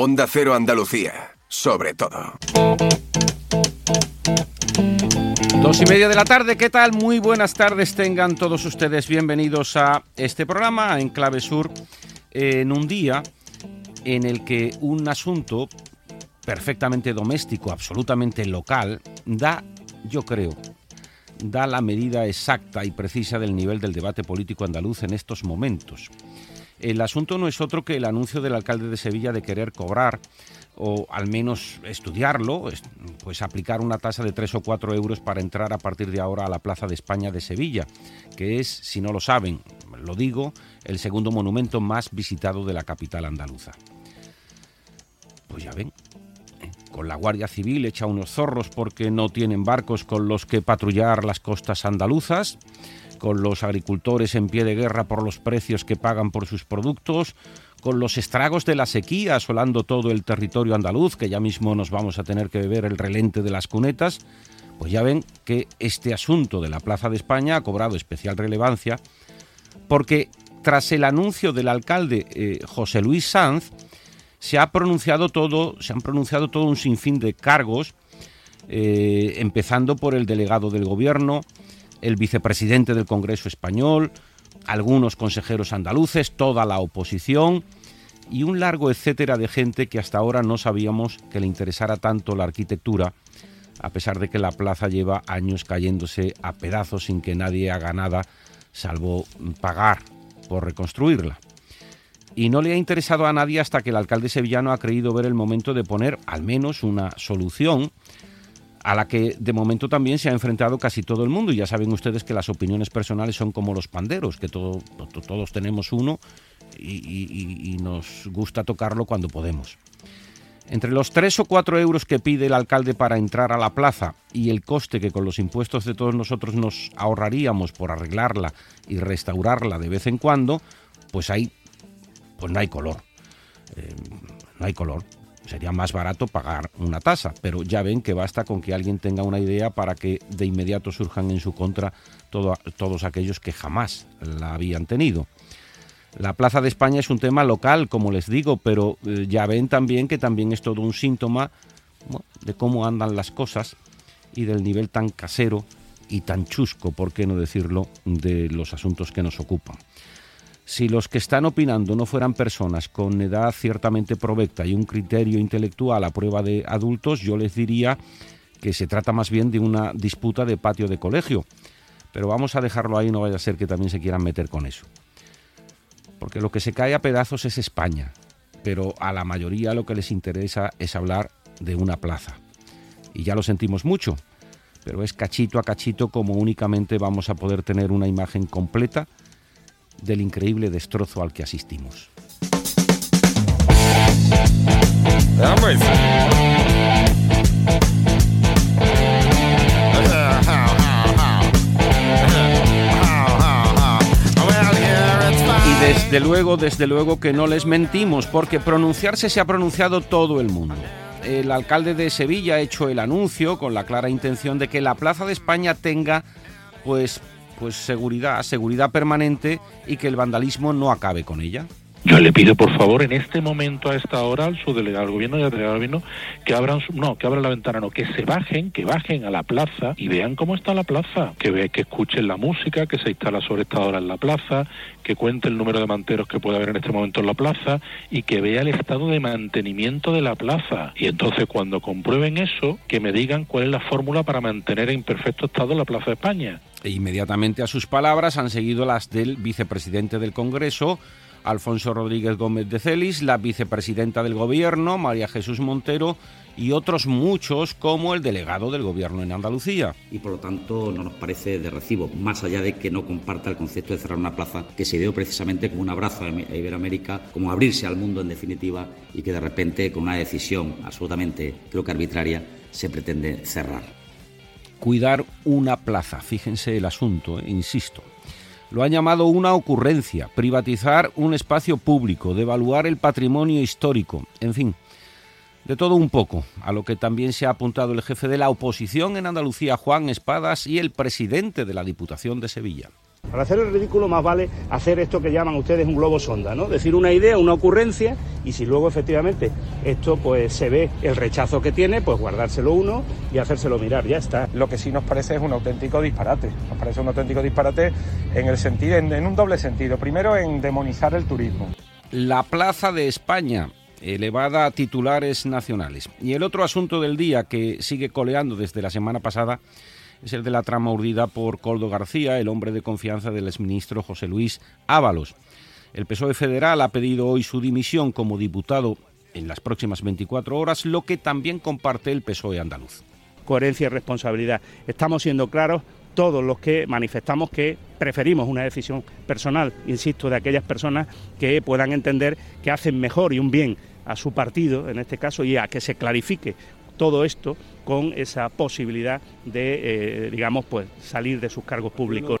Onda Cero Andalucía, sobre todo. Dos y media de la tarde, ¿qué tal? Muy buenas tardes, tengan todos ustedes bienvenidos a este programa en Clave Sur, en un día en el que un asunto perfectamente doméstico, absolutamente local, da, yo creo, da la medida exacta y precisa del nivel del debate político andaluz en estos momentos. El asunto no es otro que el anuncio del alcalde de Sevilla de querer cobrar o al menos estudiarlo, pues aplicar una tasa de 3 o 4 euros para entrar a partir de ahora a la Plaza de España de Sevilla, que es, si no lo saben, lo digo, el segundo monumento más visitado de la capital andaluza. Pues ya ven, ¿eh? con la Guardia Civil echa unos zorros porque no tienen barcos con los que patrullar las costas andaluzas, con los agricultores en pie de guerra por los precios que pagan por sus productos, con los estragos de la sequía asolando todo el territorio andaluz, que ya mismo nos vamos a tener que beber el relente de las cunetas, pues ya ven que este asunto de la Plaza de España ha cobrado especial relevancia porque tras el anuncio del alcalde eh, José Luis Sanz se ha pronunciado todo, se han pronunciado todo un sinfín de cargos, eh, empezando por el delegado del gobierno, el vicepresidente del Congreso español, algunos consejeros andaluces, toda la oposición y un largo etcétera de gente que hasta ahora no sabíamos que le interesara tanto la arquitectura, a pesar de que la plaza lleva años cayéndose a pedazos sin que nadie haga nada, salvo pagar por reconstruirla. Y no le ha interesado a nadie hasta que el alcalde sevillano ha creído ver el momento de poner al menos una solución a la que de momento también se ha enfrentado casi todo el mundo. Y ya saben ustedes que las opiniones personales son como los panderos, que todos tenemos uno y, nos gusta tocarlo cuando podemos. Entre los 3 o 4 euros que pide el alcalde para entrar a la plaza y el coste que con los impuestos de todos nosotros nos ahorraríamos por arreglarla y restaurarla de vez en cuando, pues ahí pues no hay color. Eh, no hay color sería más barato pagar una tasa, pero ya ven que basta con que alguien tenga una idea para que de inmediato surjan en su contra todos aquellos que jamás la habían tenido. La Plaza de España es un tema local, como les digo, pero eh, ya ven también que también es todo un síntoma de cómo andan las cosas y del nivel tan casero y tan chusco, por qué no decirlo, de los asuntos que nos ocupan. Si los que están opinando no fueran personas con edad ciertamente provecta y un criterio intelectual a prueba de adultos, yo les diría que se trata más bien de una disputa de patio de colegio. Pero vamos a dejarlo ahí, no vaya a ser que también se quieran meter con eso. Porque lo que se cae a pedazos es España, pero a la mayoría lo que les interesa es hablar de una plaza. Y ya lo sentimos mucho, pero es cachito a cachito como únicamente vamos a poder tener una imagen completa del increíble destrozo al que asistimos. Y desde luego, desde luego que no les mentimos, porque pronunciarse se ha pronunciado todo el mundo. El alcalde de Sevilla ha hecho el anuncio con la clara intención de que la Plaza de España tenga pues pues seguridad, seguridad permanente y que el vandalismo no acabe con ella. Yo le pido, por favor, en este momento, a esta hora, al subdelegado del gobierno y al delegado del gobierno, que abran, no, que abran la ventana, no, que se bajen, que bajen a la plaza y vean cómo está la plaza, que ve, que escuchen la música que se instala sobre esta hora en la plaza, que cuente el número de manteros que puede haber en este momento en la plaza y que vea el estado de mantenimiento de la plaza. Y entonces, cuando comprueben eso, que me digan cuál es la fórmula para mantener en perfecto estado la Plaza de España. E inmediatamente a sus palabras han seguido las del vicepresidente del Congreso, Alfonso Rodríguez Gómez de Celis, la vicepresidenta del Gobierno, María Jesús Montero, y otros muchos como el delegado del Gobierno en Andalucía. Y por lo tanto no nos parece de recibo, más allá de que no comparta el concepto de cerrar una plaza que se dio precisamente como un abrazo a Iberoamérica, como abrirse al mundo en definitiva, y que de repente con una decisión absolutamente creo que arbitraria se pretende cerrar. Cuidar una plaza, fíjense el asunto, eh, insisto. Lo han llamado una ocurrencia, privatizar un espacio público, devaluar el patrimonio histórico, en fin, de todo un poco, a lo que también se ha apuntado el jefe de la oposición en Andalucía, Juan Espadas, y el presidente de la Diputación de Sevilla. Para hacer el ridículo más vale hacer esto que llaman ustedes un globo sonda, ¿no? Decir una idea, una ocurrencia y si luego efectivamente esto pues se ve el rechazo que tiene, pues guardárselo uno y hacérselo mirar, ya está. Lo que sí nos parece es un auténtico disparate. Nos parece un auténtico disparate en el sentido en, un doble sentido. Primero en demonizar el turismo. La Plaza de España elevada a titulares nacionales. Y el otro asunto del día que sigue coleando desde la semana pasada es el de la trama urdida por Coldo García, el hombre de confianza del exministro José Luis Ábalos. El PSOE federal ha pedido hoy su dimisión como diputado en las próximas 24 horas, lo que también comparte el PSOE andaluz. Coherencia y responsabilidad. Estamos siendo claros todos los que manifestamos que preferimos una decisión personal, insisto, de aquellas personas que puedan entender que hacen mejor y un bien a su partido, en este caso, y a que se clarifique todo esto con esa posibilidad de, eh, digamos, pues salir de sus cargos públicos.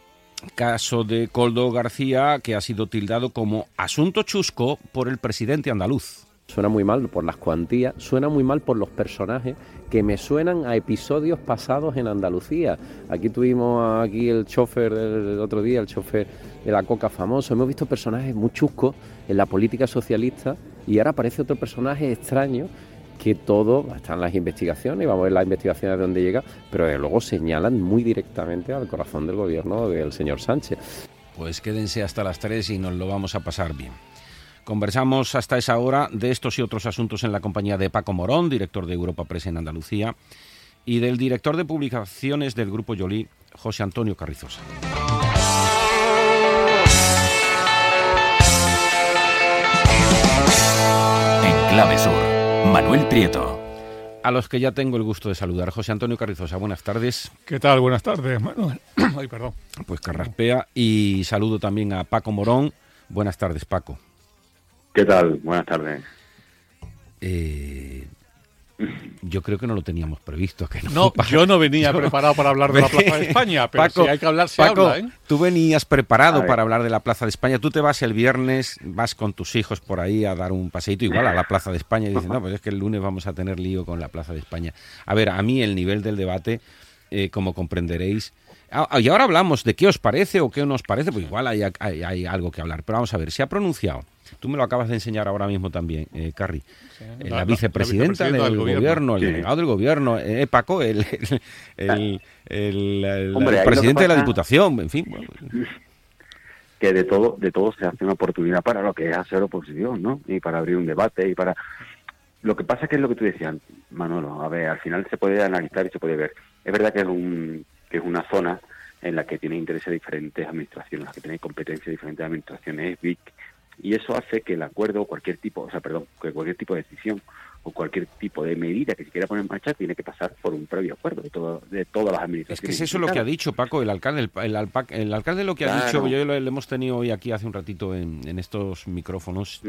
Caso de Coldo García, que ha sido tildado como asunto chusco por el presidente andaluz. Suena muy mal por las cuantías, suena muy mal por los personajes que me suenan a episodios pasados en Andalucía. Aquí tuvimos aquí el chofer del otro día, el chofer de la coca famoso. Hemos visto personajes muy chuscos en la política socialista y ahora aparece otro personaje extraño que todo, están las investigaciones, y vamos a ver las investigaciones de dónde llega, pero luego señalan muy directamente al corazón del gobierno del señor Sánchez. Pues quédense hasta las 3 y nos lo vamos a pasar bien. Conversamos hasta esa hora de estos y otros asuntos en la compañía de Paco Morón, director de Europa Press en Andalucía, y del director de publicaciones del Grupo Yolí, José Antonio Carrizosa. En Clave Sur, Manuel Prieto. A los que ya tengo el gusto de saludar. José Antonio Carrizosa, buenas tardes. ¿Qué tal? Buenas tardes, Manuel. Ay, perdón. Pues carraspea. Y saludo también a Paco Morón. Buenas tardes, Paco. ¿Qué tal? Buenas tardes. Eh, yo creo que no lo teníamos previsto. Que no, yo no venía preparado para hablar de la Plaza de España, pero si hay que hablar, se habla. ¿eh? Tú venías preparado para hablar de la Plaza de España. Tú te vas el viernes, vas con tus hijos por ahí a dar un paseito igual a la Plaza de España y dices, no, pues es que el lunes vamos a tener lío con la Plaza de España. A ver, a mí el nivel del debate, eh, como comprenderéis, y ahora hablamos de qué os parece o qué no os parece, pues igual hay, hay algo que hablar. Pero vamos a ver, se ha pronunciado Tú me lo acabas de enseñar ahora mismo también, eh, Carrie. Eh, la, vicepresidenta del, gobierno, el delegado del gobierno, eh, Paco, el, el, presidente de la Diputación, en fin. Que de todo, de todo se hace una oportunidad para lo que es hacer oposición, ¿no? Y para abrir un debate y para... Lo que pasa que es lo que tú decías, Manolo, a ver, al final se puede analizar y se puede ver. Es verdad que es, un, que es una zona en la que tiene intereses diferentes administraciones, la que tiene competencias diferentes administraciones, es BIC, y eso hace que el acuerdo, cualquier tipo, o sea, perdón, que cualquier tipo de decisión o cualquier tipo de medida que se quiera poner en marcha tiene que pasar por un previo acuerdo de, todo, de todas las administraciones. Es que es eso lo que ha dicho Paco, el alcalde. El, el, alcalde lo que ha dicho, yo lo, hemos tenido hoy aquí hace un ratito en, estos micrófonos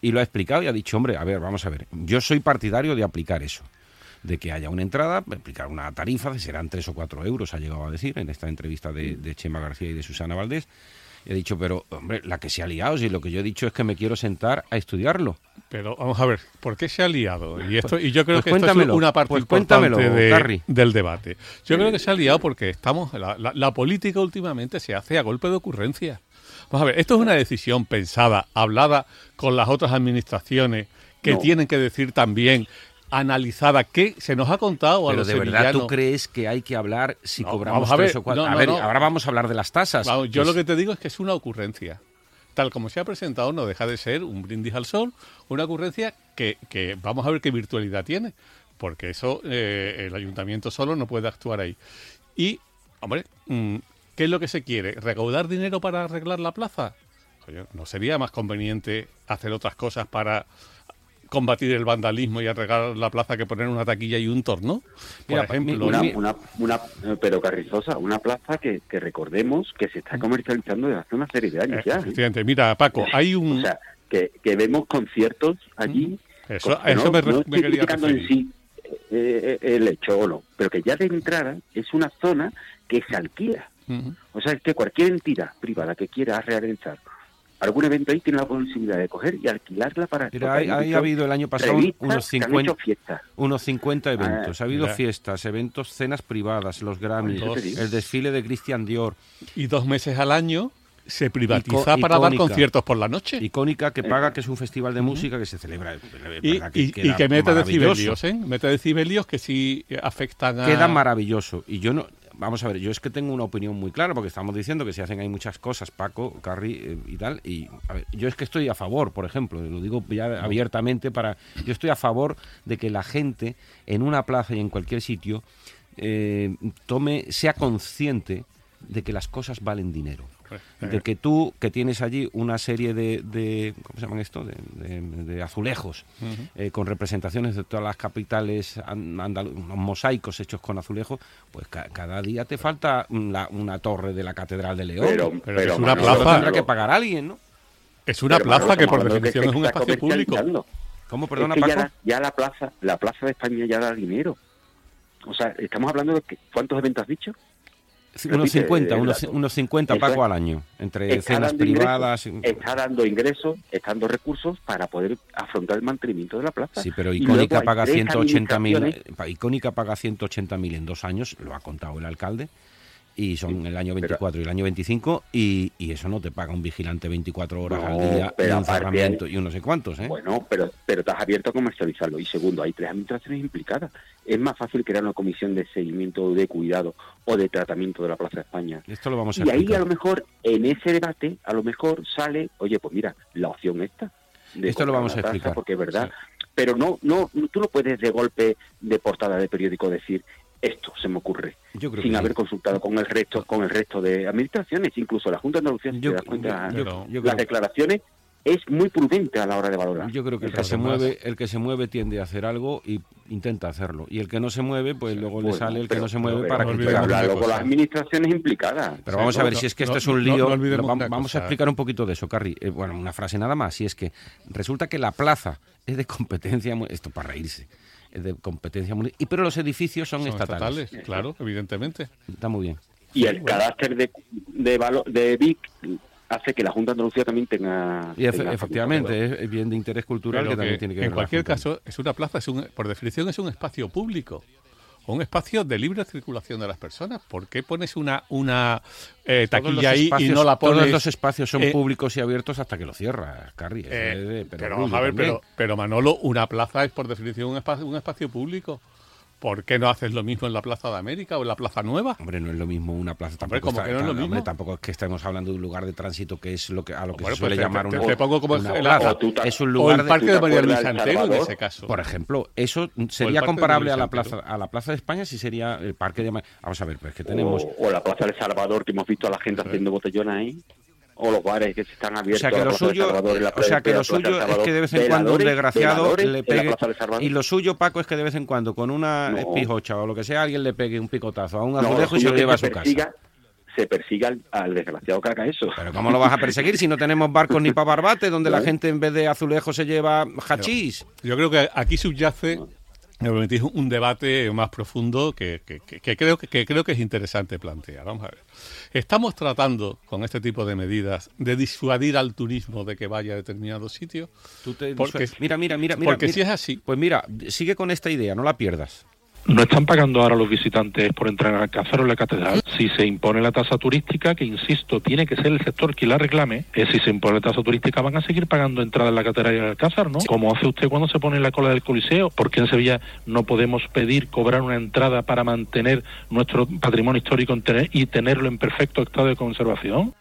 y lo ha explicado y ha dicho, hombre, a ver, vamos a ver, yo soy partidario de aplicar eso de que haya una entrada, aplicar una tarifa, serán tres o cuatro euros, ha llegado a decir en esta entrevista de, de Chema García y de Susana Valdés, he dicho, pero hombre, la que se ha liado, si lo que yo he dicho es que me quiero sentar a estudiarlo. Pero vamos a ver, ¿por qué se ha liado? Y esto y yo creo pues que esto es una parte pues importante del debate. Yo creo que se ha liado porque estamos la, política últimamente se hace a golpe de ocurrencia. Vamos a ver, esto es una decisión pensada, hablada con las otras administraciones que tienen que decir también analizada que se nos ha contado a Pero de verdad tú crees que hay que hablar si cobramos tres o cuatro. a ver, ahora vamos a hablar de las tasas. yo lo que te digo es que es una ocurrencia. Tal como se ha presentado, no deja de ser un brindis al sol, una ocurrencia que, que vamos a ver qué virtualidad tiene, porque eso eh, el ayuntamiento solo no puede actuar ahí. Y, hombre, mm, ¿qué es lo que se quiere? ¿Recaudar dinero para arreglar la plaza? ¿no sería más conveniente hacer otras cosas para combatir el vandalismo y arreglar la plaza que poner una taquilla y un torno. Por ejemplo, una, una, pero Carrizosa, una plaza que, recordemos que se está comercializando desde hace una serie de años ya. ¿eh? Mira, Paco, hay un... O sea, que, vemos conciertos allí... Eso, eso me, no quería en sí eh, eh, el hecho o no, pero que ya de entrada es una zona que se alquila. O sea, que cualquier entidad privada que quiera realizar algún evento ahí tiene la posibilidad de coger y alquilarla para... Ahí, hay ahí muchos ha habido el año pasado unos que han 50, hecho fiestas. unos 50 eventos. Ah, ha habido mira. fiestas, eventos, cenas privadas, los Grammys, el desfile de Christian Dior, Y dos meses al año se privatiza Ico- para dar conciertos por la noche. icónica que paga, que es un festival de música que se celebra. eh, Y, que mete decibelios, ¿eh? Mete decibelios que sí afectan a... Queda maravilloso. Y yo no. Vamos a ver, yo es que tengo una opinión muy clara, porque estamos diciendo que se hacen ahí muchas cosas, Paco, Carri eh, y tal. Y a ver, yo es que estoy a favor, por ejemplo, lo digo ya abiertamente para. Yo estoy a favor de que la gente en una plaza y en cualquier sitio eh, tome, sea consciente de que las cosas valen dinero. De que tú, que tienes allí una serie de, de ¿cómo se llaman esto? De, de- de azulejos eh, con representaciones de todas las capitales, unos mosaicos hechos con azulejo, pues ca- cada día te falta una, una torre de la Catedral de León. Pero, Pero pero es una Manolo, plaza. Tendrá que pagar alguien, ¿no? Es una pero, plaza Manolo, que por que definición es un espacio público. ¿Cómo, Es perdona, que Paco? ya, la, ya la plaza la plaza de España ya da dinero. O sea, estamos hablando de que, ¿cuántos eventos has dicho? Unos repite, 50, el unos, unos 50, Eso Paco, es. al año, entre Está cenas dando privadas. ingresos, está dando ingresos, está dando recursos para poder afrontar el mantenimiento de la plaza. Sí, pero Icónica paga tres 180.000 administraciones- Icónica paga 180.000 en dos años, lo ha contado el alcalde, y son el año 24 y el año 25, y, y eso no te paga un vigilante 24 horas No, al día, y un cerramiento y uno sé cuántos, ¿eh? Bueno, pero, pero estás abierto a comercializarlo. Y segundo, hay tres administraciones implicadas. Es más fácil crear una comisión de seguimiento de cuidado o de tratamiento de la Plaza de España. Esto lo vamos a Y ahí a lo mejor, en ese debate, a lo mejor sale, oye, pues mira, la opción esta. de Esto lo vamos a explicar. Porque es verdad. Pero no, no, no- tú no puedes de golpe de portada de periódico decir esto se me ocurre Yo creo sin que sí. haber consultado con el resto con el resto de administraciones incluso la Junta de Andalucía si Yo- te das cuenta yo- yo- yo las creo- declaraciones es muy prudente a la hora de valorar Yo creo que el que se mueve, el que se mueve tiende a hacer algo y intenta hacerlo. Y el que no se mueve, pues luego le sale el que no se mueve pero- para no una hablarlo con las administraciones implicadas Pero vamos a ver no, si es que no, esto es un lío. vamos a explicar un poquito de eso, Carri. Eh, bueno, una frase nada más. Si es que resulta que la plaza es de competencia, esto para reírse, de competencia muni- y pero los edificios son, Son estatales. estatales, claro, evidentemente. Está muy bien. y el carácter de de, valo- de Vic hace que la Junta de Andalucía también tenga, Y efe- tenga efectivamente, es, bien de interés cultural que también tiene que ver en cualquier caso, es una plaza, es un, por definición es un espacio público. Un espacio de libre circulación de las personas. ¿Por qué pones una, una eh, taquilla ahí y espacios- no la pones? Todos los espacios son eh, públicos y abiertos hasta que lo cierras, Carri. eso eh, pero perogrullo vamos a ver, pero, pero Manolo, una plaza es por definición un espacio, un espacio público. ¿Por qué no haces lo mismo en la Plaza de América o en la Plaza Nueva? Hombre, no es lo mismo una plaza. Hombre, Tampoco, ¿cómo que no es lo hombre, mismo? tampoco es que estemos hablando de un lugar de tránsito que es lo que a lo que Bueno, se suele pues te- llamar te- una, te pongo como una el- plaza. o Es un O lugar el de- Parque ¿tú de María Luisa del Antero en ese caso. Por ejemplo, eso sería comparable a la plaza a la plaza de España si sería el parque de Ma- vamos a ver, pues que tenemos o, o la Plaza de Salvador que hemos visto a la gente haciendo botellones ahí o los bares que se están o abiertos sea que la lo suyo, o sea que lo suyo es que de vez en cuando un desgraciado le pegue y lo suyo Paco es que de vez en cuando con una No. pijocha o lo que sea alguien le pegue un picotazo a un No, azulejo y se lo lleva a su casa. se persiga al, al desgraciado que haga eso Pero ¿cómo lo vas a perseguir si no tenemos barcos ni para barbate donde la gente en vez de azulejo se lleva hachís? Yo creo que aquí subyace me permitís, un debate más profundo que, que- que- creo que, que creo que es interesante plantear. Vamos a ver. Estamos tratando con este tipo de medidas de disuadir al turismo de que vaya a determinado sitio. Tú te Porque- mira, mira, mira, mira. porque mira. si es así, Pues mira, sigue con esta idea, no la pierdas. No están pagando ahora los visitantes por entrar al Alcázar o en la catedral. Si se impone la tasa turística, que insisto, tiene que ser el sector que la reclame, eh, si se impone la tasa turística van a seguir pagando entrada en la catedral y en el Alcázar, ¿no? Como hace usted cuando se pone en la cola del Coliseo. ¿Por qué en Sevilla no podemos pedir cobrar una entrada para mantener nuestro patrimonio histórico en y tenerlo en perfecto estado de conservación?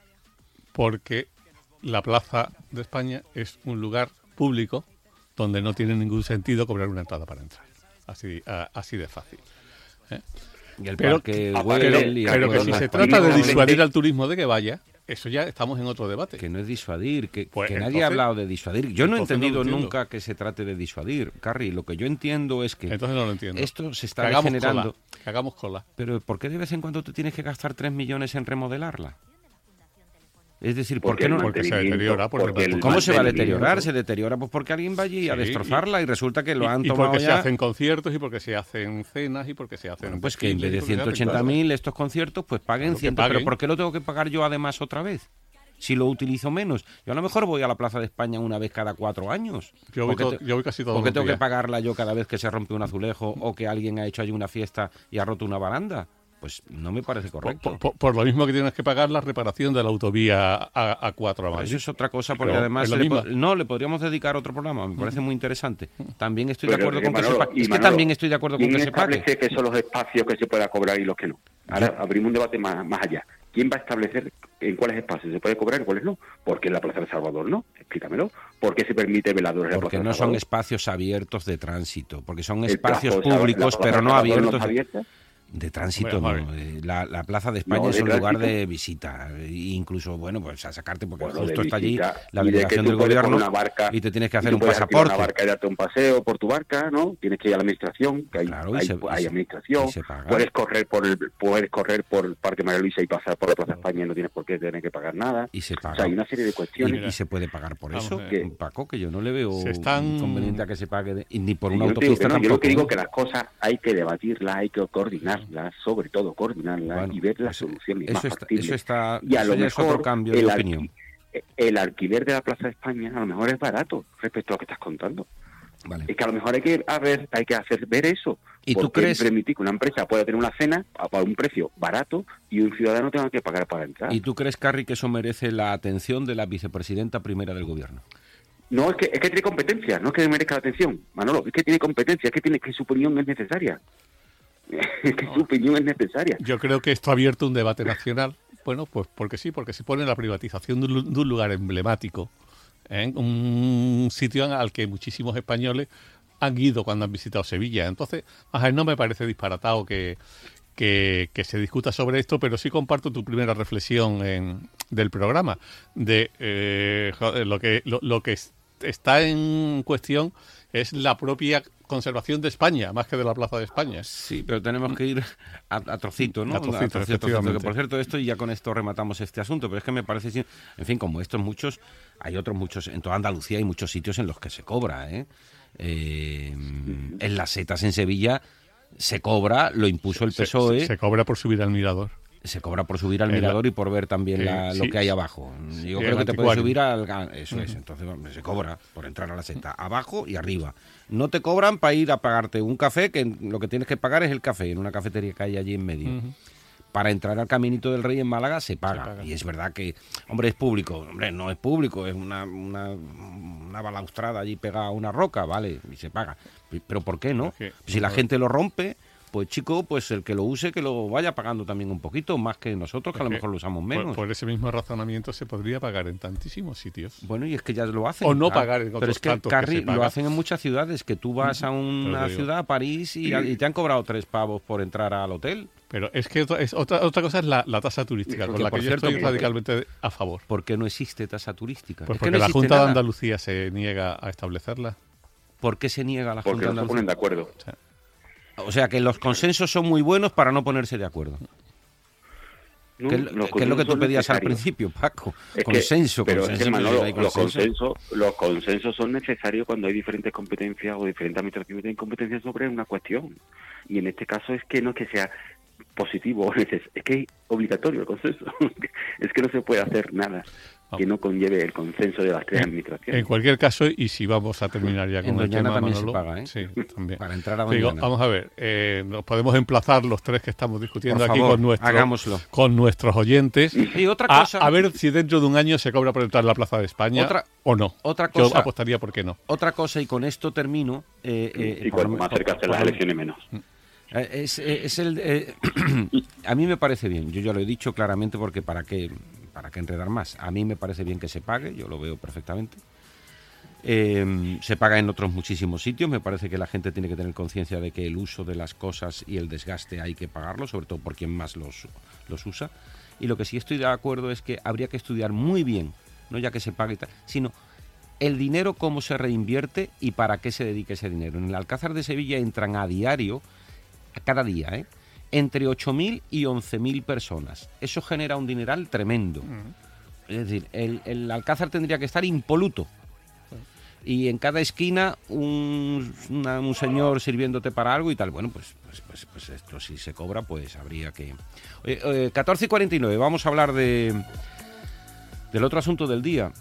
porque la Plaza de España es un lugar público donde no tiene ningún sentido cobrar una entrada para entrar. Así, a- así de fácil. Y el Pero, Güell pero, y pero que si se trata de disuadir al turismo de que vaya, eso ya estamos en otro debate. Que no es disuadir, que, Pues que nadie entonces- ha hablado de disuadir. Yo no he no entendido entiendo. nunca que se trate de disuadir, Carrie. Lo que yo entiendo es que Entonces no lo entiendo. esto se que está hagamos generando. cola. Que hagamos cola. Pero ¿por qué de vez en cuando tú tienes que gastar 3 millones en remodelarla? Es decir, ¿por Porque qué no? Porque se deteriora, porque porque el ¿Cómo se va a deteriorar? Se deteriora pues porque alguien va allí a destrozarla y resulta que lo Y- han y, tomado porque se hacen conciertos y porque se hacen cenas y porque se hacen Bueno, pues que en vez de y porque se hacen 180.000 estos conciertos, pues paguen Claro, que 100. Pero. ¿por qué lo tengo que pagar yo además otra vez? si lo utilizo menos. Yo a lo mejor voy a la Plaza de España una vez cada cuatro años. Yo voy, Porque to- yo voy casi todos porque tengo que pagarla yo cada vez que se rompe un azulejo o que alguien ha hecho allí una fiesta y ha roto una baranda. Pues no me parece correcto. Por, por- por lo mismo que tienes que pagar la reparación de la autovía A, 4 a Madrid. Eso es otra cosa, porque Pero además le no le podríamos dedicar otro programa, me parece muy interesante. También estoy de acuerdo eh, con que Manolo, se pague. Es que también estoy de acuerdo con ¿quién que se pague. establece que son los espacios que se pueda cobrar y los que no? Ahora abrimos un debate más, más allá. ¿Quién va a establecer en cuáles espacios se puede cobrar y cuáles no? ¿Por qué en la Plaza de Salvador no? Explícamelo. ¿Por qué se permite veladores en la Porque Plaza no de son espacios abiertos de tránsito, porque son espacios públicos, la pero no abiertos. abierta. De tránsito, no. Eh, La, la Plaza de España No, es un lugar de visita. e incluso, bueno, pues a sacarte, porque Bueno, justo está allí la delegación del puedes gobierno una barca y te tienes que hacer un pasaporte. una barca y darte un paseo por tu barca, ¿no? Tienes que ir a la administración, que hay, Claro, hay, se- hay se- administración. Puedes correr por el puedes correr por el Parque María Luisa y pasar por la Plaza España y no tienes por qué tener que pagar nada. Y se O paga. sea, hay una serie de Y, cuestiones. y se puede pagar por Vamos eso. Que- Paco, que yo no le veo Se están- inconveniente a que se pague, de- ni por una autopista no, yo lo que digo ¿eh? que las cosas hay que debatirlas, hay que sobre todo coordinarlas Bueno, y ver las pues, soluciones eso más está- factibles. eso está- y a eso lo es mejor otro cambio de el, opinión. alqui- el alquiler de la Plaza de España a lo mejor es barato respecto a lo que estás contando. Vale. Es que a lo mejor hay que a ver, hay que hacer ver eso. ¿Y tú crees- permitir que una empresa pueda tener una cena a un precio barato y un ciudadano tenga que pagar para entrar? ¿Y tú crees, Carri, que eso merece la atención de la vicepresidenta primera del gobierno? No, es que, es que tiene competencia, no es que merezca la atención, Manolo, es que tiene competencia, es que tiene que su opinión es necesaria. Que su opinión es necesaria. Yo creo que esto ha abierto un debate nacional. Bueno, pues porque sí, porque se pone la privatización de un, lugar emblemático, ¿eh? un sitio al que muchísimos españoles han ido cuando han visitado Sevilla. Entonces, ajá, no me parece disparatado que, que, se discuta sobre esto, pero sí comparto tu primera reflexión en- del programa, de eh, joder, lo que lo, que es- está en cuestión es la propia conservación de España, más que de la Plaza de España. Sí, pero tenemos que ir a, a trocito, ¿no? A trocito, efectivamente. Que por cierto, esto y ya con esto rematamos este asunto, pero es que me parece, en fin, como estos muchos, hay otros muchos, en toda Andalucía hay muchos sitios en los que se cobra, ¿eh? Eh, en las setas en Sevilla se cobra, lo impuso el PSOE, se- se, se cobra por subir al mirador. Cobra por subir al la- mirador y por ver también la- lo sí, que hay abajo. sí, Yo creo que te puedes subir al... Eso es, entonces se cobra por entrar a la seta, abajo y arriba. No te cobran para ir a pagarte un café, que lo que tienes que pagar es el café, en una cafetería que hay allí en medio. Para entrar al Caminito del Rey en Málaga se paga. paga. Y es verdad que, hombre, es público. Hombre, no es público, es una, una, una balaustrada allí pegada a una roca, vale, y se paga. Pero ¿por qué no? Si la gente lo rompe, pues chico, pues el que lo use, que lo vaya pagando también un poquito, más que nosotros, que a lo mejor lo usamos menos. por ese mismo razonamiento se podría pagar en tantísimos sitios. Bueno, y es que ya lo hacen. O no Ah, pagar en Pero otros es que, lo hacen en muchas ciudades, que tú vas a una Pero ciudad, a París, y, y te han cobrado tres pavos por entrar al hotel. Pero es que otra, es otra, otra cosa es la, la tasa turística, Que, con la por que yo cierto, estoy porque- radicalmente a favor. ¿Por qué no existe tasa turística? Pues Es que porque no la Junta de. Andalucía se niega a establecerla. ¿Por qué se niega la Porque Junta de no se Andalucía? ponen de acuerdo. O sea, que los consensos son muy buenos para no ponerse de acuerdo. No, que es, lo que tú pedías al principio, Paco. Es que- consenso, pero consenso. es que, Manolo, los consenso. consensos, los consensos son necesarios cuando hay diferentes competencias o diferentes administraciones tienen competencias sobre una cuestión. Y en este caso es que no es que sea positivo, es es que es obligatorio el consenso. es que no se puede hacer nada que no conlleve el consenso de las tres administraciones. En cualquier caso, y si vamos a terminar ya con En el Doñana tema, también se Manolo, paga, ¿eh? Sí, también. Para entrar a Digo, vamos a ver, eh, nos podemos emplazar los tres que estamos discutiendo Por aquí favor, con, nuestro- hagámoslo. con nuestros oyentes. Y otra a- cosa- A, ver si dentro de un año se cobra por entrar a la Plaza de España Otra- o no. otra Yo cosa- apostaría por qué no. Otra cosa, y con esto termino. eh, eh, y cuanto me- más cerca estén las elecciones menos. Es, es el, eh, a mí me parece bien, yo ya lo he dicho claramente porque para qué, para qué enredar más. A mí me parece bien que se pague, yo lo veo perfectamente. Eh, se paga en otros muchísimos sitios, me parece que la gente tiene que tener conciencia de que el uso de las cosas y el desgaste hay que pagarlo, sobre todo por quien más los, los usa. Y lo que sí estoy de acuerdo es que habría que estudiar muy bien, no ya que se pague y tal, sino el dinero cómo se reinvierte y para qué se dedica ese dinero. En el Alcázar de Sevilla entran a diario, a cada día, ¿eh? Entre 8.000 y 11.000 personas. Eso genera un dineral tremendo. Es decir, el, el Alcázar tendría que estar impoluto. Y en cada esquina un, una- un señor sirviéndote para algo y tal. Bueno, pues, pues, pues, pues esto si se cobra, pues habría que... Oye, eh, 14 y 49, vamos a hablar de, Del otro asunto del día,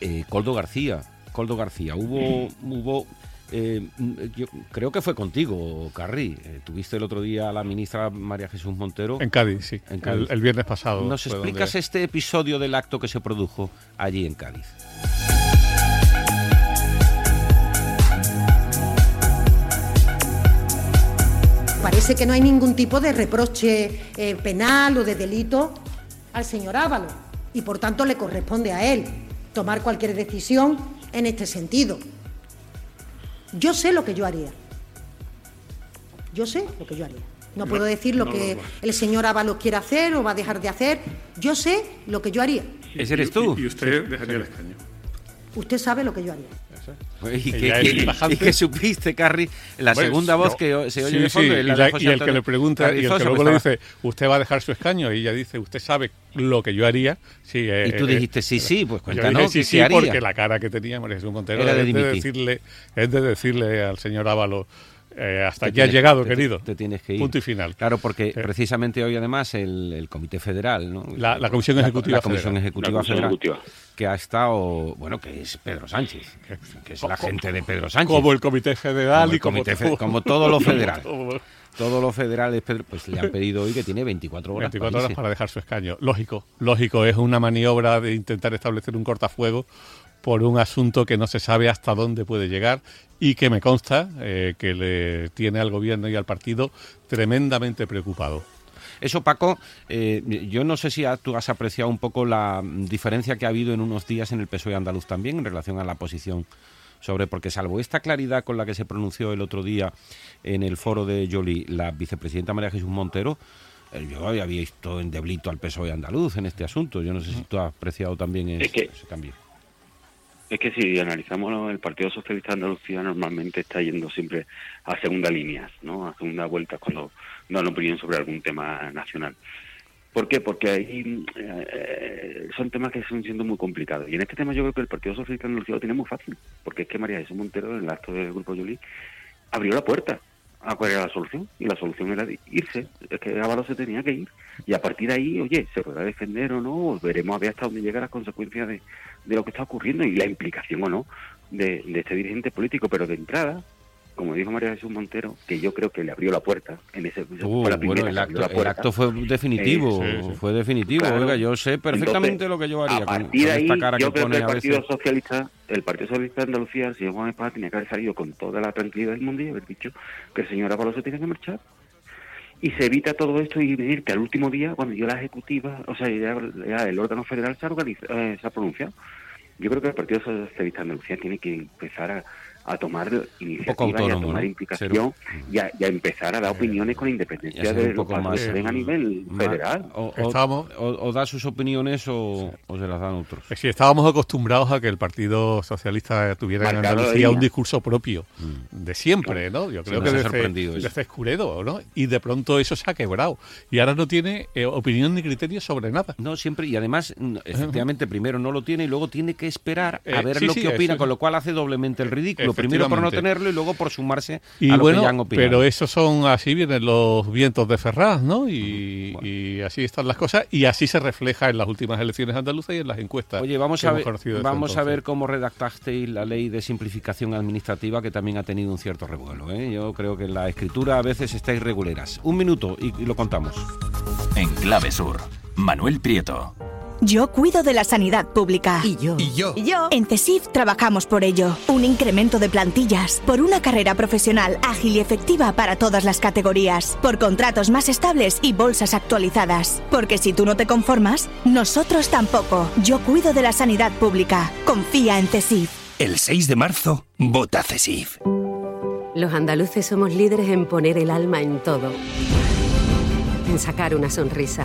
eh, Coldo García. Coldo García, hubo, hubo eh, yo creo que fue contigo, Carri. Eh, tuviste el otro día a la ministra María Jesús Montero. En Cádiz, sí. En Cádiz. El, el viernes pasado. ¿Nos explicas donde- este episodio del acto que se produjo allí en Cádiz? Parece que no hay ningún tipo de reproche eh, penal o de delito al señor Ávalo y por tanto le corresponde a él tomar cualquier decisión en este sentido. Yo sé lo que yo haría. Yo sé lo que yo haría. No puedo decir lo no, que no, no. el señor Ávalo quiere hacer o va a dejar de hacer. Yo sé lo que yo haría. Ese eres tú. Y, y usted dejaría el escaño. Usted sabe lo que yo haría. ¿Y Ella qué, es y- y qué supiste, Carri? La segunda voz yo- que se oye sí, de fondo sí, la y, de la- José y el que le pregunta, y el que luego que le dice, usted va a dejar su escaño, y ella dice, usted sabe lo que yo haría. Sí, eh, Y tú eh, dijiste, sí, sí, pues yo cuéntanos, dije, sí, ¿qué- sí, qué haría? porque la cara que tenía María Jesús Montero Era de es, de decirle, es de decirle al señor Ávalo, eh, hasta Te aquí ha tienes- llegado, te- querido. Te tienes que ir. Punto y final. Claro, porque Eh. precisamente hoy además el, el Comité Federal, ¿no? La- la Comisión Ejecutiva la, Comisión Federal. Ejecutiva La Comisión Federal, Ejecutiva. que ha estado, bueno, que es Pedro Sánchez, que es la gente de Pedro Sánchez. Como el Comité Federal Como el y como, Comité Fe- todo, como todo lo federal. Como- Todo lo federal es Pedro, pues le han pedido hoy que tiene 24 horas. 24 para horas para dejar su escaño. Lógico, lógico, es una maniobra de intentar establecer un cortafuego por un asunto que no se sabe hasta dónde puede llegar y que me consta eh, que le tiene al gobierno y al partido tremendamente preocupado. Eso, Paco, eh, yo no sé si tú has apreciado un poco la diferencia que ha habido en unos días en el PSOE andaluz también en relación a la posición sobre, porque salvo esta claridad con la que se pronunció el otro día en el foro de Jolie la vicepresidenta María Jesús Montero, eh, yo había visto en deblito al PSOE andaluz en este asunto. Yo no sé si tú has apreciado también Es ese, que- ese cambio. Es que si analizamos el Partido Socialista de Andalucía normalmente está yendo siempre a segunda línea, ¿no? A segunda vuelta cuando dan opinión sobre algún tema nacional. ¿Por qué? Porque ahí eh, son temas que son siendo muy complicados. Y en este tema yo creo que el Partido Socialista de Andalucía lo tiene muy fácil, porque es que María Jesús Montero, en el acto del Grupo Yoli, abrió la puerta a cuál era la solución. Y la solución era irse. Es que Ábalos se tenía que ir. Y a partir de ahí, oye, se podrá defender o no, veremos a ver hasta dónde llegan las consecuencias de, de lo que está ocurriendo y la implicación o no de, de este dirigente político. Pero de entrada, como dijo María Jesús Montero, que yo creo que le abrió la puerta en ese Uh, fue la bueno, el acto, la el puerta. acto fue definitivo, Eh, sí, sí. fue definitivo. Claro. Oiga, yo sé perfectamente Entonces, lo que yo haría A con, partir con de ahí, esta cara yo que creo que el Partido veces. Socialista, el Partido Socialista de Andalucía, el señor Juan Espada, tenía que haber salido con toda la tranquilidad del mundo y haber dicho que el señor Ábalos se tiene que marchar. Y se evita todo esto y venir que al último día, cuando yo la ejecutiva, o sea, ya, ya el órgano federal se ha, organiz- eh, se ha pronunciado. Yo creo que el Partido Socialista de Andalucía tiene que empezar a, a tomar iniciativa y a tomar ¿no? implicación y, a, y a empezar a dar opiniones con independencia de más, que se den a eh, nivel federal. O, o- Estábamos- o- o da sus opiniones o, o se las dan otros. Decir, estábamos acostumbrados a que el Partido Socialista tuviera en Marcado de Andalucía un discurso propio de siempre, ¿no? Yo Mm. Sí, creo que ha desde, desde Escuredo, ¿no? Y de pronto eso se ha quebrado. Y ahora no tiene eh, opinión ni criterio sobre nada. No, siempre, y además, mm, efectivamente, primero no lo tiene y luego tiene que esperar a Eh, ver sí, lo sí, que opina, eso- con lo cual hace doblemente el ridículo. Primero por no tenerlo y luego por sumarse Y a lo bueno, que ya han opinado. pero esos son así vienen los vientos de Ferraz, ¿no? Y, y así están las cosas y así se refleja en las últimas elecciones andaluzas y en las encuestas. Oye, vamos que a hemos ver, vamos a ver cómo redactasteis la ley de simplificación administrativa que también ha tenido un cierto revuelo. ¿eh? Yo creo que en la escritura a veces está irregulares. Un minuto y, y lo contamos. En Clave Sur, Manuel Prieto. Yo cuido de la sanidad pública. Y yo. Y yo. ¿Y yo? En CESIF trabajamos por ello. Un incremento de plantillas, por una carrera profesional ágil y efectiva para todas las categorías, por contratos más estables y bolsas actualizadas. Porque si tú no te conformas, nosotros tampoco. Yo cuido de la sanidad pública. Confía en CESIF. El 6 de marzo, vota CESIF. Los andaluces somos líderes en poner el alma en todo. En sacar una sonrisa.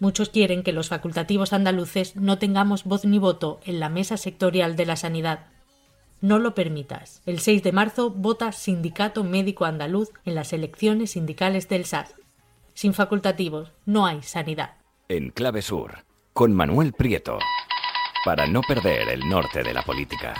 Muchos quieren que los facultativos andaluces no tengamos voz ni voto en la mesa sectorial de la sanidad. No lo permitas. El 6 de marzo vota Sindicato Médico Andaluz en las elecciones sindicales del SAS. Sin facultativos no hay sanidad. En Clave Sur, con Manuel Prieto. Para no perder el norte de la política.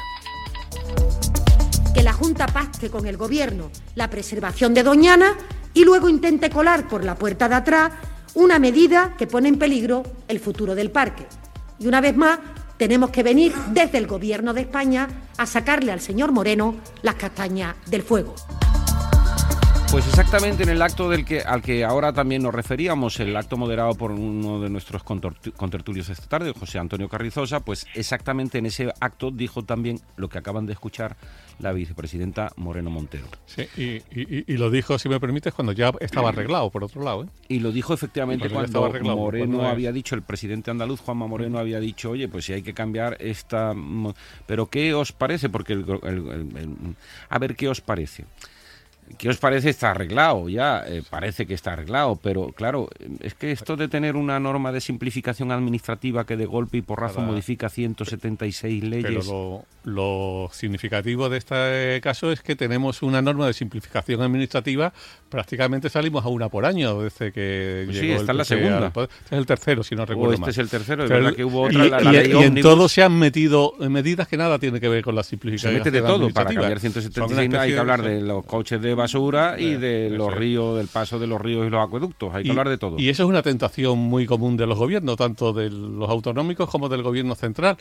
Que la Junta pacte con el Gobierno la preservación de Doñana y luego intente colar por la puerta de atrás una medida que pone en peligro el futuro del parque. Y una vez más, tenemos que venir desde el Gobierno de España a sacarle al señor Moreno las castañas del fuego. Pues exactamente en el acto del que, al que ahora también nos referíamos, el acto moderado por uno de nuestros contertulios esta tarde, José Antonio Carrizosa, pues exactamente en ese acto dijo también lo que acaban de escuchar la vicepresidenta Moreno Montero. Sí, y, lo dijo, si me permites, cuando ya estaba arreglado, por otro lado. ¿eh? Y lo dijo efectivamente cuando, Moreno había dicho, el presidente andaluz, Juanma Moreno, había dicho, oye, pues si hay que cambiar esta... Pero ¿qué os parece? Porque, a ver, ¿qué os parece? ¿Qué os parece? Está arreglado ya, eh, parece que está arreglado, pero claro, es que esto de tener una norma de simplificación administrativa que de golpe y porrazo modifica 176 leyes. Pero lo, significativo de este caso es que tenemos una norma de simplificación administrativa, prácticamente salimos a una por año desde que pues sí, esta es la segunda. Este es el tercero, si no recuerdo. este es el tercero, es verdad que hubo otra. Y, la, y, en todo se han metido medidas que nada tienen que ver con la simplificación. Se mete de todo, para cambiar 176 hay que hablar de los coches de basura y de los ríos, del paso de los ríos y los acueductos. Hay que hablar de todo. Y eso es una tentación muy común de los gobiernos, tanto de los autonómicos como del gobierno central.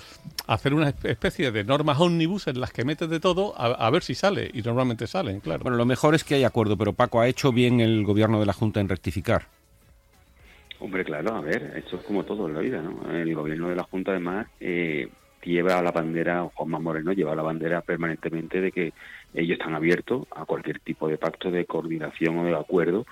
Hacer una especie de normas ómnibus en las que metes de todo a, ver si sale. Y normalmente salen, claro. Bueno, lo mejor es que hay acuerdo, pero Paco, ¿ha hecho bien el gobierno de la Junta en rectificar? Hombre, claro, a ver, esto es como todo en la vida, ¿no? El gobierno de la Junta, además, eh, lleva la bandera, Juanma Moreno lleva la bandera permanentemente de que ellos están abiertos a cualquier tipo de pacto de coordinación o de acuerdo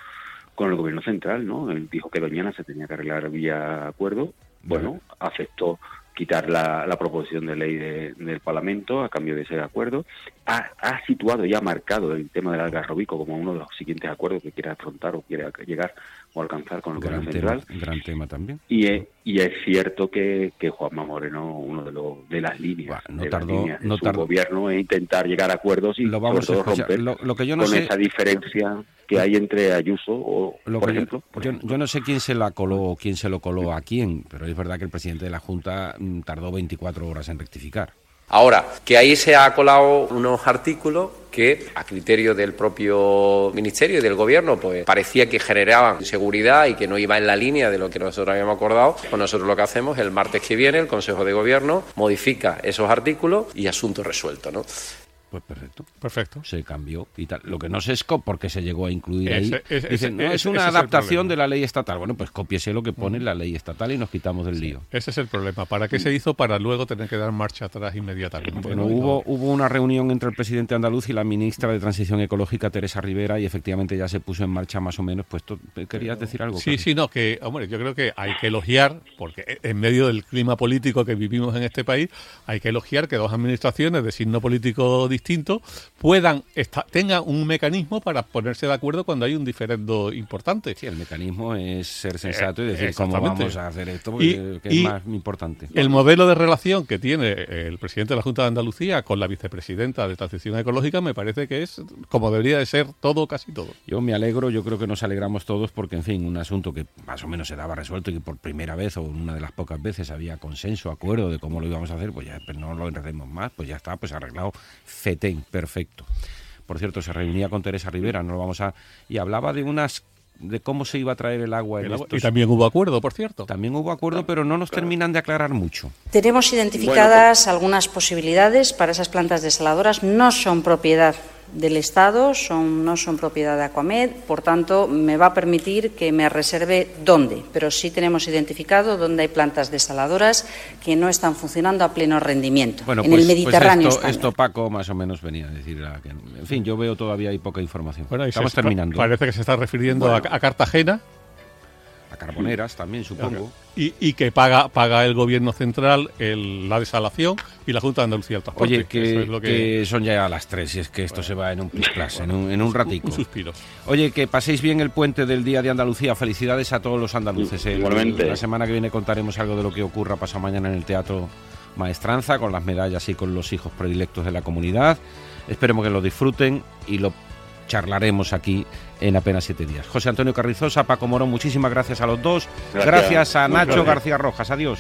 con el gobierno central, ¿no? Él dijo que Doñana se tenía que arreglar vía acuerdo, bueno, aceptó quitar la, proposición de ley del Parlamento a cambio de ese acuerdo. Ha, ha, situado y ha marcado el tema del Algarrobico como uno de los siguientes acuerdos que quiere afrontar o quiere llegar o alcanzar con el gobierno central. Gran tema también. Y es, y es cierto que, que Juanma Moreno, uno de, los de las líneas, no de, tardó, su gobierno es intentar llegar a acuerdos y lo vamos a romper lo, que yo no con sé... esa diferencia que hay entre Ayuso o, por ejemplo. Yo, yo, no sé quién se la coló o quién se lo coló a quién, pero es verdad que el presidente de la Junta mm, tardó 24 horas en rectificar. Ahora, que ahí se ha colado unos artículos que, a criterio del propio Ministerio y del Gobierno, pues parecía que generaban seguridad y que no iba en la línea de lo que nosotros habíamos acordado, pues nosotros lo que hacemos el martes que viene, el Consejo de Gobierno modifica esos artículos y asunto resuelto, ¿no? Pues perfecto. Perfecto. Se cambió y tal. Lo que no sé es por qué se llegó a incluir ahí. Dicen, no, es una adaptación de la ley estatal. Bueno, pues cópiese lo que pone la ley estatal y nos quitamos del lío. Ese es el problema. ¿Para qué se hizo? Para luego tener que dar marcha atrás inmediatamente. Bueno, hubo, hubo una reunión entre el presidente andaluz y la ministra de Transición Ecológica, Teresa Rivera, y efectivamente ya se puso en marcha más o menos. Pues ¿Querías decir algo? Sí, sí, no, que, hombre, yo creo que hay que elogiar, porque en medio del clima político que vivimos en este país, hay que elogiar que dos administraciones de signo político distinto puedan tengan un mecanismo para ponerse de acuerdo cuando hay un diferendo importante. Sí, el mecanismo es ser sensato y decir cómo vamos a hacer esto, que es más importante. El modelo de relación que tiene el presidente de la Junta de Andalucía con la vicepresidenta de Transición Ecológica me parece que es como debería de ser todo, casi todo. Yo me alegro, yo creo que nos alegramos todos porque, en fin, un asunto que más o menos se daba resuelto y que por primera vez o una de las pocas veces había consenso, acuerdo de cómo lo íbamos a hacer, pues ya pues no lo enredemos más, pues ya está, pues arreglado, perfecto. Por cierto, se reunía con Teresa Rivera, no lo vamos a y hablaba de unas de cómo se iba a traer el agua. En Y también hubo acuerdo, por cierto. También hubo acuerdo, pero no nos terminan de aclarar mucho. Tenemos identificadas pues- algunas posibilidades para esas plantas desaladoras. No son propiedad del Estado, son, no son propiedad de Aquamed, por tanto, me va a permitir que me reserve dónde, pero sí tenemos identificado dónde hay plantas desaladoras que no están funcionando a pleno rendimiento. Bueno, en pues, el Mediterráneo. Pues esto, Paco más o menos venía a decir. en fin, yo veo todavía hay poca información. Bueno, Estamos terminando. Parece que se está refiriendo a, Cartagena. A Carboneras también, supongo. Y, y que paga paga el gobierno central el, la desalación y la Junta de Andalucía del Transporte. Oye, que, Eso es lo que son ya las 3 y es que esto se va en un plis plas, en un, en un ratico. Un suspiro. Oye, que paséis bien el puente del Día de Andalucía. Felicidades a todos los andaluces. El- Igualmente. La semana que viene contaremos algo de lo que ocurra pasado mañana en el Teatro Maestranza, con las medallas y con los hijos predilectos de la comunidad. Esperemos que lo disfruten y lo charlaremos aquí en apenas siete días. José Antonio Carrizosa, Paco Morón, muchísimas gracias a los dos. Gracias. gracias a Nacho gracias. García Rojas. Adiós.